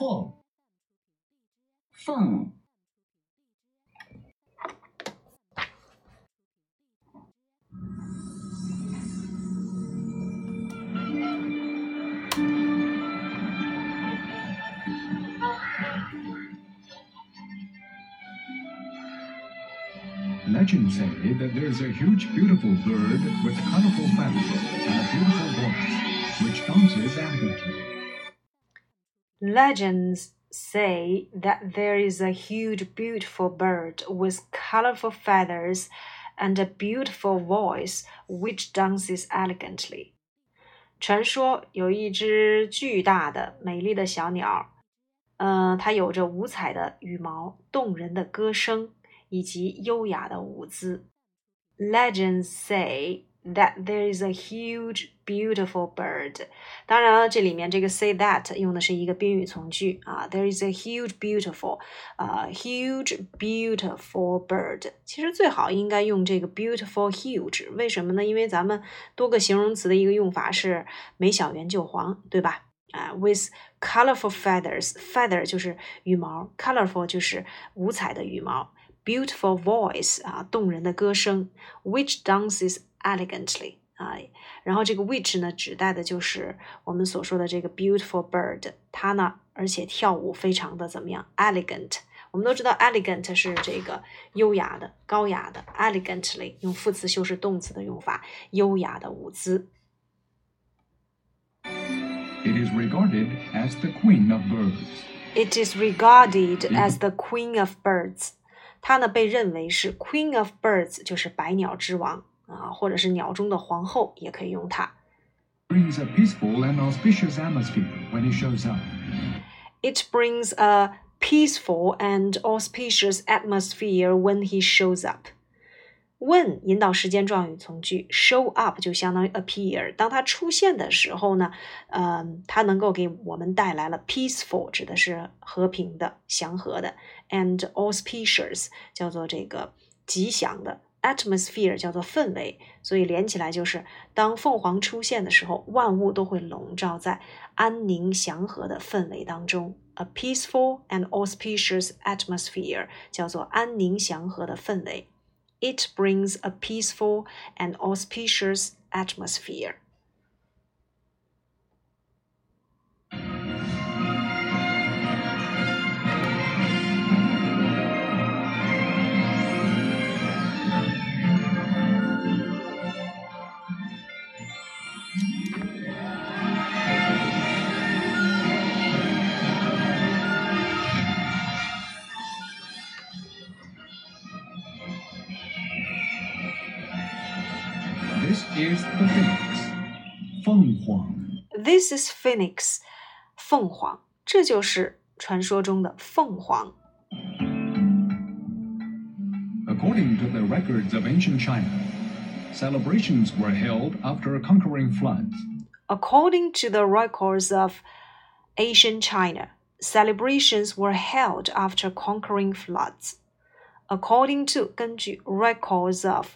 凤 Legends say that there's a huge, beautiful bird with colorful feathers and a beautiful voice, which dances elegantly. Legends say that there is a huge, beautiful bird with colorful feathers and a beautiful voice which dances elegantly. 传说有一只巨大的、美丽的小鸟，呃，它有着五彩的羽毛、动人的歌声以及优雅的舞姿。Legends say that there is a huge, beautiful bird。当然了，这里面这个 say that 用的是一个宾语从句啊。There is a huge, beautiful，啊、uh,，huge, beautiful bird。其实最好应该用这个 beautiful, huge。为什么呢？因为咱们多个形容词的一个用法是没小圆就黄，对吧？啊、uh,，with colorful feathers，feather 就是羽毛，colorful 就是五彩的羽毛。 beautiful voice 啊，动人的歌声，which dances elegantly 啊，然后这个 which 呢，指代的就是我们所说的这个 beautiful bird，它呢，而且跳舞非常的怎么样？elegant。我们都知道 elegant 是这个优雅的、高雅的，elegantly 用副词修饰动词的用法，优雅的舞姿。It is regarded as the queen of birds. It is regarded as the queen of birds. 它呢被认为是 Queen of Birds，就是百鸟之王啊，或者是鸟中的皇后，也可以用它。Brings a peaceful and auspicious atmosphere when he shows up. It brings a peaceful and auspicious atmosphere when he shows up. When 引导时间状语从句，show up 就相当于 appear。当它出现的时候呢，呃，它能够给我们带来了 peaceful，指的是和平的、祥和的 ，and auspicious 叫做这个吉祥的，atmosphere 叫做氛围。所以连起来就是，当凤凰出现的时候，万物都会笼罩在安宁祥和的氛围当中。A peaceful and auspicious atmosphere 叫做安宁祥和的氛围。it brings a peaceful and auspicious atmosphere. This is the phoenix, 凤凰. This is phoenix, 凤凰，这就是传说中的凤凰。According to the records of ancient China, celebrations were held after conquering floods. According to the records of ancient China, celebrations were held after conquering floods. According to 根据 records of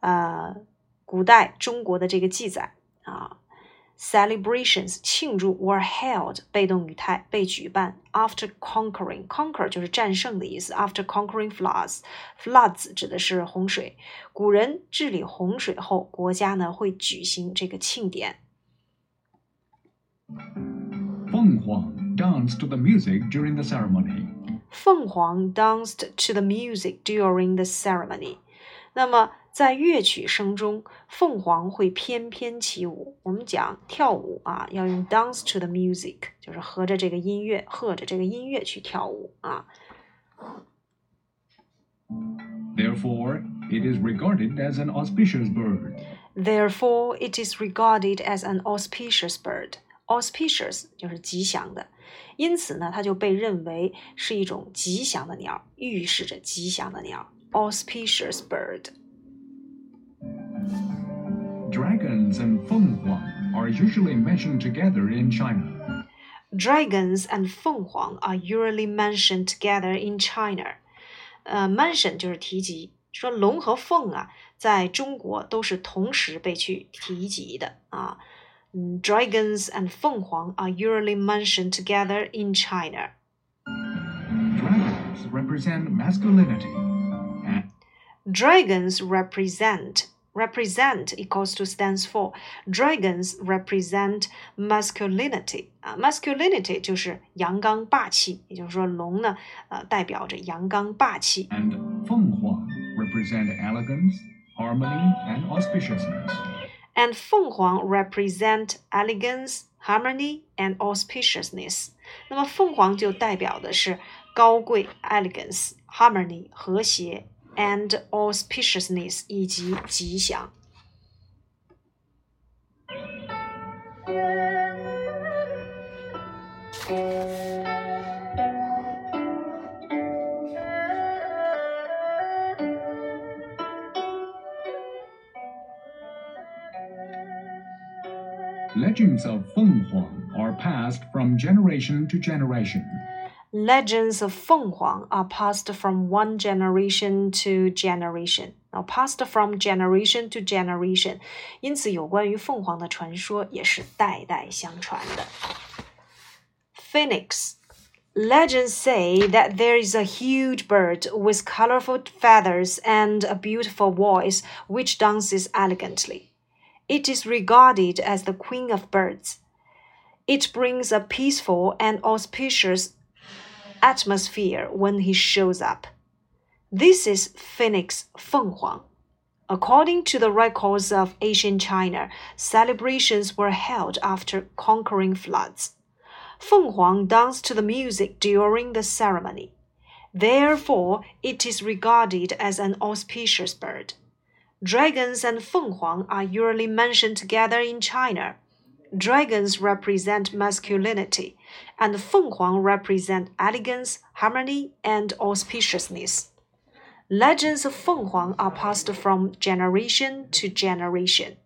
呃 古代中国的这个记载啊，celebrations 庆祝 were held 被动语态被举办 after conquering conquer 就是战胜的意思 after conquering floods floods 指的是洪水，古人治理洪水后，国家呢会举行这个庆典。凤凰 danced to the music during the ceremony. 凤凰 danced to the music during the ceremony. 那么 在乐曲声中，凤凰会翩翩起舞。我们讲跳舞啊，要用 dance to the music，就是合着这个音乐，和着这个音乐去跳舞啊。Therefore, it is regarded as an auspicious bird. Therefore, it is regarded as an auspicious bird. Auspicious 就是吉祥的，因此呢，它就被认为是一种吉祥的鸟，预示着吉祥的鸟。Auspicious bird. Dragons and Fenghuang are usually mentioned together in China. Dragons and 凤凰 are usually mentioned together in China. 呃，mention 就是提及，说龙和凤啊，在中国都是同时被去提及的啊。嗯，dragons and 凤凰 are usually mentioned together in China. Dragon dragons represent masculinity. And Dragons represent represent equals to stands for dragons represent masculinity 啊，masculinity 就是阳刚霸气，也就是说龙呢，呃，代表着阳刚霸气。 and 凤凰 represent elegance, harmony, and auspiciousness. and 凤凰 represent elegance, harmony and auspiciousness。那么凤凰就代表的是高贵 elegance、harmony 和谐 and auspiciousness 以及吉祥。 Legends of Feng Huang are passed from generation to generation. Legends of 凤凰 are passed from one generation to generation. Now, passed from generation to generation，因此有关于凤凰的传说也是代代相传的。Phoenix. Legends say that there is a huge bird with colorful feathers and a beautiful voice which dances elegantly. It is regarded as the queen of birds. It brings a peaceful and auspicious atmosphere when he shows up. This is Phoenix Feng Huang. According to the records of ancient China, celebrations were held after conquering floods. Feng Huang danced to the music during the ceremony. Therefore, it is regarded as an auspicious bird. Dragons and Feng Huang are usually mentioned together in China. Dragons represent masculinity, and Feng represent elegance, harmony, and auspiciousness. Legends of Feng are passed from generation to generation.